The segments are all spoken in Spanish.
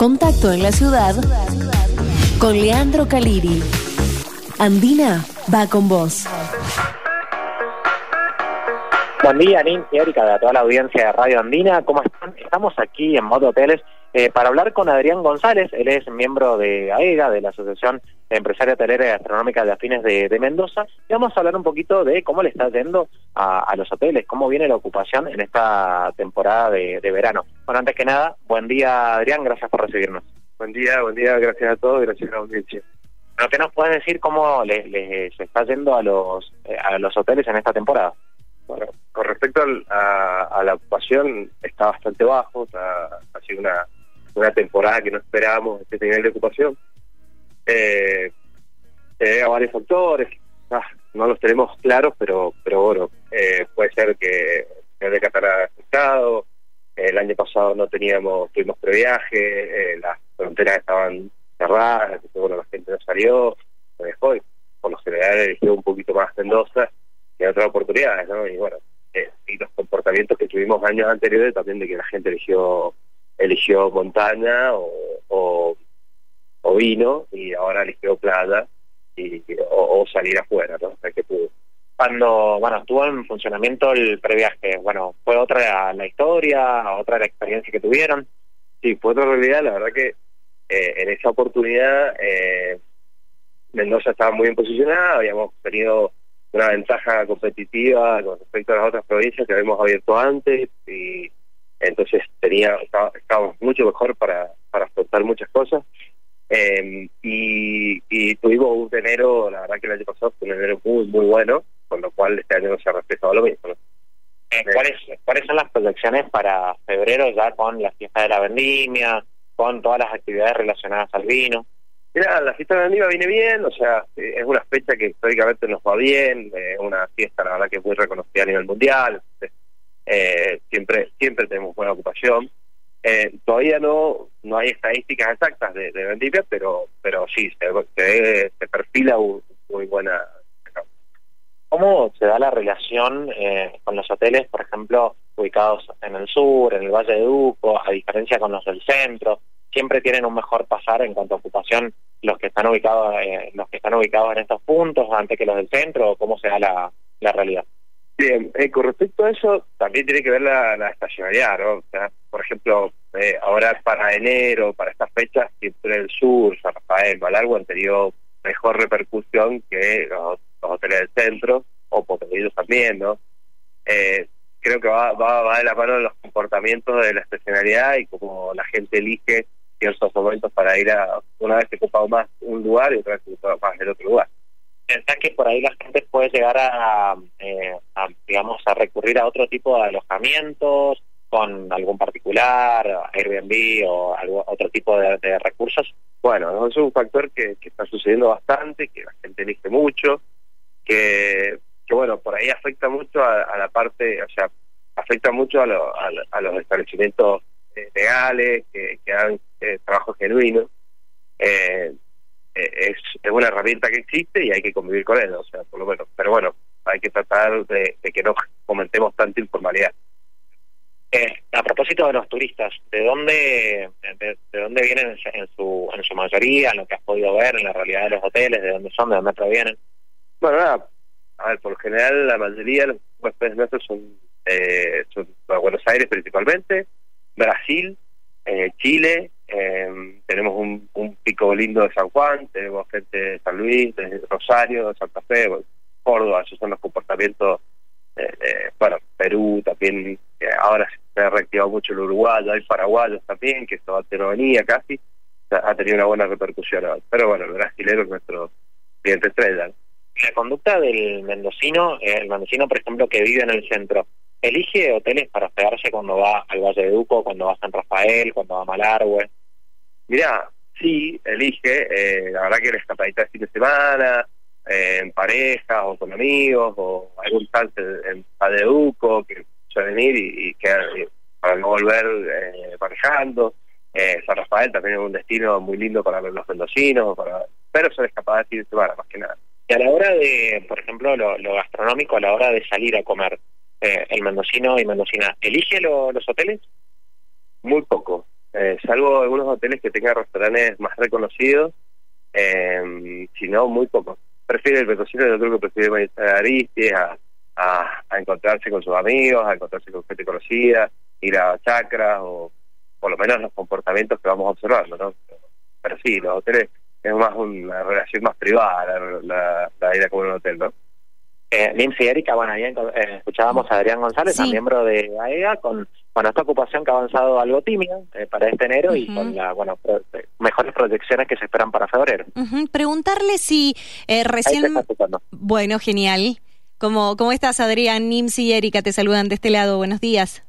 Contacto en la ciudad con Leandro Caliri. Andina va con vos. Buen día, Ninti, Erika, de toda la audiencia de Radio Andina. ¿Cómo están? Estamos aquí en Modo Hoteles eh, para hablar con Adrián González. Él es miembro de AEGA, de la Asociación Empresaria Hotelera y Gastronómica de Afines de, Mendoza. Y vamos a hablar un poquito de cómo le está yendo a, los hoteles, cómo viene la ocupación en esta temporada de, verano. Bueno, antes que nada, buen día, Adrián. Gracias por recibirnos. Buen día, buen día. Gracias a todos. Gracias a la audiencia. ¿qué nos puedes decir cómo les, está yendo a los, eh, a los hoteles en esta temporada? Bueno, con respecto a, la ocupación, está bastante bajo, ha sido una, una temporada que no esperábamos este nivel de ocupación. Eh, se a varios factores, ah, no los tenemos claros, pero pero bueno, eh, puede ser que el de Qatar afectado, el año pasado no teníamos, tuvimos previaje, eh, las fronteras estaban cerradas, bueno, la gente no salió, se dejó y por lo general eligió un poquito más Mendoza que otras oportunidades, ¿no? Y bueno, eh, y los comportamientos que tuvimos años anteriores también de que la gente eligió eligió montaña o, vino y ahora eligió playa y, o, salir afuera, ¿no? que pudo. Cuando, bueno, estuvo en funcionamiento el previaje, bueno, ¿fue otra la historia, otra la experiencia que tuvieron? Sí, fue otra realidad, la verdad que eh, en esa oportunidad eh, Mendoza estaba muy bien posicionada, habíamos tenido una ventaja competitiva con respecto a las otras provincias que habíamos abierto antes y entonces tenía estábamos mucho mejor para, para afrontar muchas cosas eh, y, y, tuvimos un enero, la verdad que el año pasado fue un enero muy muy bueno, con lo cual este año no se ha respetado lo mismo. Eh, ¿cuáles, ¿Cuáles son las proyecciones para febrero ya con la fiesta de la vendimia, con todas las actividades relacionadas al vino? Mira, la fiesta de la vendimia viene bien, o sea, es una fecha que históricamente nos va bien, es una fiesta la verdad que es muy reconocida a nivel mundial, eh, siempre siempre tenemos buena ocupación. Eh, todavía no no hay estadísticas exactas de, de pero pero sí, se, se, perfila muy buena. ¿Cómo se da la relación eh, con los hoteles, por ejemplo, ubicados en el sur, en el Valle de Duco, a diferencia con los del centro? Siempre tienen un mejor pasar en cuanto a ocupación los que están ubicados eh, los que están ubicados en estos puntos antes que los del centro, cómo se da la realidad. Bien, eh, con respecto a eso, también tiene que ver la, estacionalidad, ¿no? O sea, por ejemplo, eh, ahora para enero, para estas fechas, siempre el sur, San Rafael, Malargo han tenido mejor repercusión que los, hoteles del centro, o potenidos también, ¿no? Eh, creo que va, va, va de la mano de los comportamientos de la estacionalidad y como la gente elige ciertos momentos para ir a, una vez que ocupa más un lugar y otra vez que más el otro lugar pensás que por ahí la gente puede llegar eh, a, digamos, a recurrir a otro tipo de alojamientos con algún particular, Airbnb o algo, otro tipo de, recursos? Bueno, es un factor que, está sucediendo bastante, que la gente elige mucho, que, bueno, por ahí afecta mucho a, la parte, o sea, afecta mucho a, los establecimientos eh, legales, que, hagan eh, trabajo genuino. Eh, es, es una herramienta que existe y hay que convivir con ella, o sea, por lo menos. Pero bueno, hay que tratar de, que no comentemos tanta informalidad. Eh, a propósito de los turistas, ¿de dónde de, dónde vienen en su en su mayoría, en lo que has podido ver, en la realidad de los hoteles, de dónde son, de dónde provienen? Bueno, nada, a ver, por lo general la mayoría de los huéspedes nuestros son, eh, son Buenos Aires principalmente, Brasil, eh, Chile, eh, tenemos un, un, pico lindo de San Juan, tenemos gente de San Luis, de Rosario, de Santa Fe, Córdoba, esos son los comportamientos, eh, bueno, Perú también, ahora se ha reactivado mucho el Uruguay, hay paraguayos también, que esto antes no venía casi, ha tenido una buena repercusión, pero bueno, el brasilero es nuestro cliente estrella. La conducta del mendocino, eh, el mendocino, por ejemplo, que vive en el centro, ¿elige hoteles para hospedarse cuando va al Valle de Duco, cuando va a San Rafael, cuando va a Malargüe? Mirá, sí, elige, eh, la verdad que la escapadita de fin de semana, eh, en pareja o con amigos, o algún tal en Padeduco que suelen ir y, y para no volver eh, manejando. Eh, San Rafael también es un destino muy lindo para ver los mendocinos, para, pero son escapadas de fin de semana, más que nada. Y a la hora de, por ejemplo, lo, gastronómico, a la hora de salir a comer, eh, el mendocino y mendocina, ¿elige los hoteles? Muy poco, eh, salvo algunos hoteles que tengan restaurantes más reconocidos, eh, si no, muy pocos. Prefiere el mendocino, yo creo que prefiere a Aristides, a, a, encontrarse con sus amigos, a encontrarse con gente conocida, ir a chacras o por lo menos los comportamientos que vamos observando, ¿no? Pero sí, los hoteles es más una relación más privada la, la, con un hotel, ¿no? Eh, y Erika, bueno, ahí eh, escuchábamos a Adrián González, miembro de AEGA, con bueno, esta ocupación que ha avanzado algo tímida eh, para este enero y con la, bueno, eh, mejores proyecciones que se esperan para febrero. Preguntarle si recién... Bueno, genial. ¿Cómo, ¿Cómo estás, Adrián? Nims y Erika te saludan de este lado. Buenos días.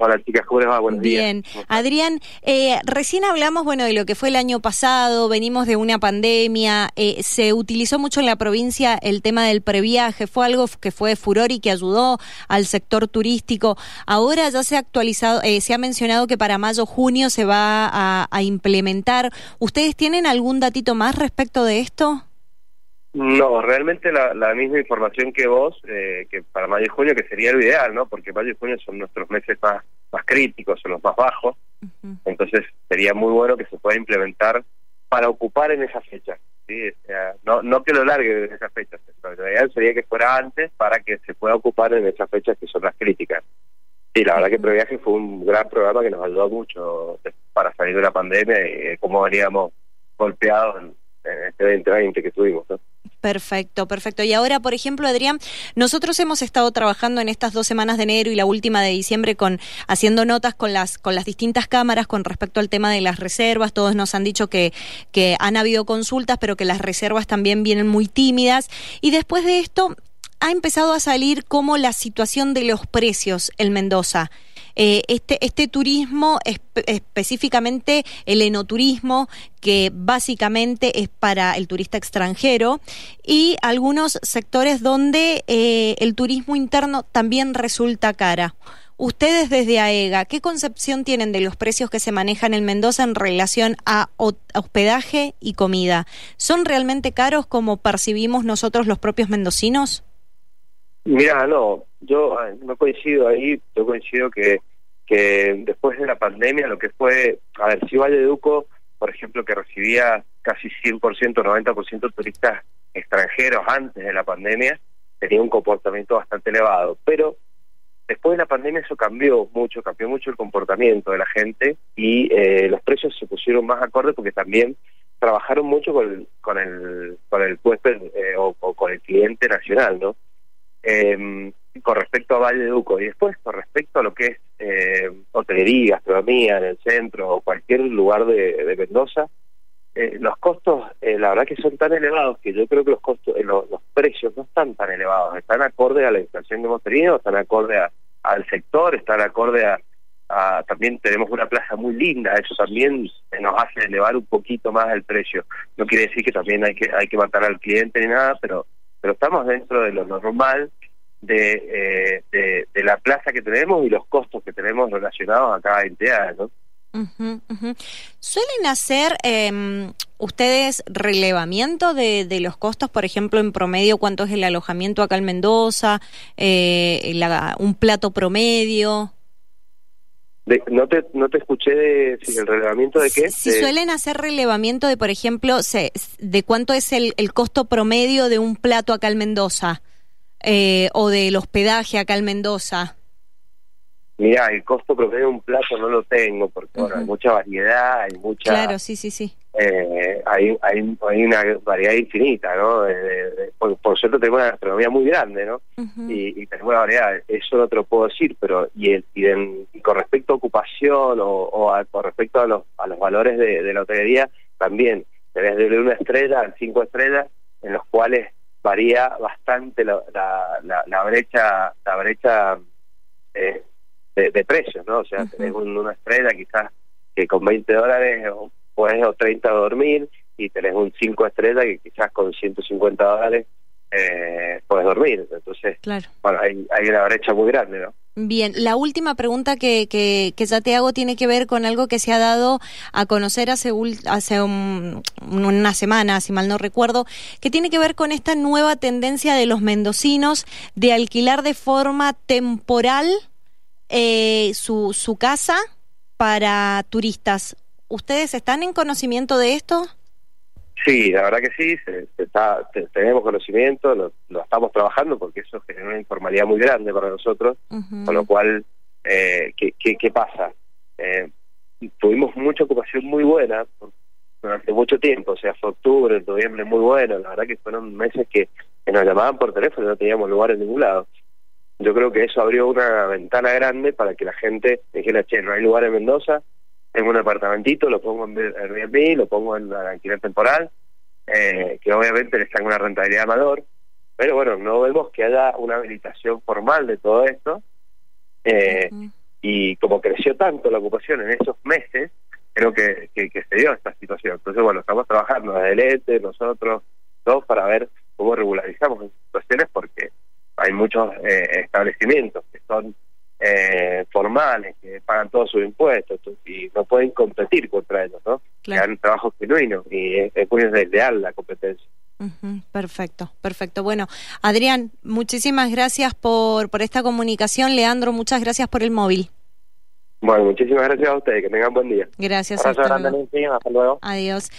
Hola chicas, ¿cómo les va? Buenos Bien. Adrián, eh, recién hablamos bueno de lo que fue el año pasado, venimos de una pandemia, eh, se utilizó mucho en la provincia el tema del previaje, fue algo que fue furor y que ayudó al sector turístico. Ahora ya se ha actualizado, eh, se ha mencionado que para mayo, junio se va a, a implementar. ¿Ustedes tienen algún datito más respecto de esto? No, realmente la, la misma información que vos, eh, que para mayo y junio, que sería lo ideal, ¿no? Porque mayo y junio son nuestros meses más, más críticos, son los más bajos. Entonces sería muy bueno que se pueda implementar para ocupar en esa fecha. ¿sí? no, no que lo largue en esa fecha, lo ideal sería que fuera antes para que se pueda ocupar en esas fechas que son las críticas. Sí, la verdad que Previaje fue un gran programa que nos ayudó mucho para salir de la pandemia y cómo veníamos golpeados en, en este 2020 que tuvimos. ¿no? Perfecto, perfecto. Y ahora, por ejemplo, Adrián, nosotros hemos estado trabajando en estas dos semanas de enero y la última de diciembre con haciendo notas con las con las distintas cámaras con respecto al tema de las reservas. Todos nos han dicho que que han habido consultas, pero que las reservas también vienen muy tímidas. Y después de esto ha empezado a salir como la situación de los precios en Mendoza. Eh, este, este turismo, específicamente el enoturismo, que básicamente es para el turista extranjero, y algunos sectores donde eh, el turismo interno también resulta cara. Ustedes desde AEGA, ¿qué concepción tienen de los precios que se manejan en Mendoza en relación a hospedaje y comida? ¿Son realmente caros como percibimos nosotros los propios mendocinos? Mira, no, yo no coincido ahí, yo coincido que, que después de la pandemia lo que fue, a ver, si Valle de Duco, por ejemplo, que recibía casi 100%, 90% turistas extranjeros antes de la pandemia, tenía un comportamiento bastante elevado, pero después de la pandemia eso cambió mucho, cambió mucho el comportamiento de la gente y eh, los precios se pusieron más acordes porque también trabajaron mucho con el, con el, con el eh, o, con el cliente nacional, ¿no? Eh, con respecto a Valle de Duco y después con respecto a lo que es eh, hotelería, gastronomía en el centro o cualquier lugar de, Mendoza, eh, los costos, eh, la verdad que son tan elevados que yo creo que los costos, eh, los, precios no están tan elevados, están acorde a la inflación que hemos tenido, están acorde al sector, están acorde a, a, también tenemos una plaza muy linda, eso también nos hace elevar un poquito más el precio. No quiere decir que también hay que hay que matar al cliente ni nada, pero pero estamos dentro de lo normal de, eh, de, la plaza que tenemos y los costos que tenemos relacionados a cada entidad, ¿no? ¿Suelen hacer eh, ustedes relevamiento de, de, los costos? Por ejemplo, en promedio, ¿cuánto es el alojamiento acá en Mendoza? Eh, ¿Un plato promedio? no, te, no te escuché de, el relevamiento de qué. Si suelen hacer relevamiento de, por ejemplo, se, de cuánto es el, el costo promedio de un plato acá en Mendoza eh, o del hospedaje acá en Mendoza? Mira, el costo promedio de un plato no lo tengo porque hay mucha variedad, hay mucha... Claro, sí, sí, sí. Eh, hay, hay, hay una variedad infinita, ¿no? por, cierto, tenemos una gastronomía muy grande, ¿no? y, tenemos una variedad, eso no te lo puedo decir, pero y, el, y, con respecto a ocupación o, con respecto a los, a los valores de, de la hotelería, también tenés de una estrella a cinco estrellas, en los cuales varía bastante la, la, la, brecha la brecha eh, de, precios, ¿no? O sea, tenés una estrella quizás que con 20 dólares puedes o 30 dormir y tenés un 5 estrellas que quizás con 150 dólares eh, puedes dormir. Entonces, bueno, hay, hay una brecha muy grande, ¿no? Bien, la última pregunta que, que, que, ya te hago tiene que ver con algo que se ha dado a conocer hace, hace una semana, si mal no recuerdo, que tiene que ver con esta nueva tendencia de los mendocinos de alquilar de forma temporal eh, su, su casa para turistas. ¿Ustedes están en conocimiento de esto? Sí, la verdad que sí, está, tenemos conocimiento, lo, estamos trabajando porque eso genera una informalidad muy grande para nosotros, con lo cual, eh, ¿qué, qué, pasa? Eh, tuvimos mucha ocupación muy buena durante mucho tiempo, o sea, fue octubre, noviembre muy bueno, la verdad que fueron meses que, nos llamaban por teléfono y no teníamos lugar en ningún lado. Yo creo que eso abrió una ventana grande para que la gente dijera, che, no hay lugar en Mendoza, tengo un apartamentito, lo pongo en Airbnb, lo pongo en alquiler temporal, eh, que obviamente le están una rentabilidad mayor, pero bueno, no vemos que haya una habilitación formal de todo esto, eh, y como creció tanto la ocupación en esos meses, creo que, que, se dio esta situación. Entonces, bueno, estamos trabajando desde el ETE, nosotros, todos, para ver cómo regularizamos las situaciones, porque hay muchos eh, establecimientos que son eh, formales, que pagan todos sus impuestos y no pueden competir contra ellos, ¿no? Claro. Que dan trabajo genuino y es, es muy desleal la competencia. perfecto, perfecto. Bueno, Adrián, muchísimas gracias por, por esta comunicación. Leandro, muchas gracias por el móvil. Bueno, muchísimas gracias a ustedes, que tengan buen día. Gracias. hasta luego. Adiós.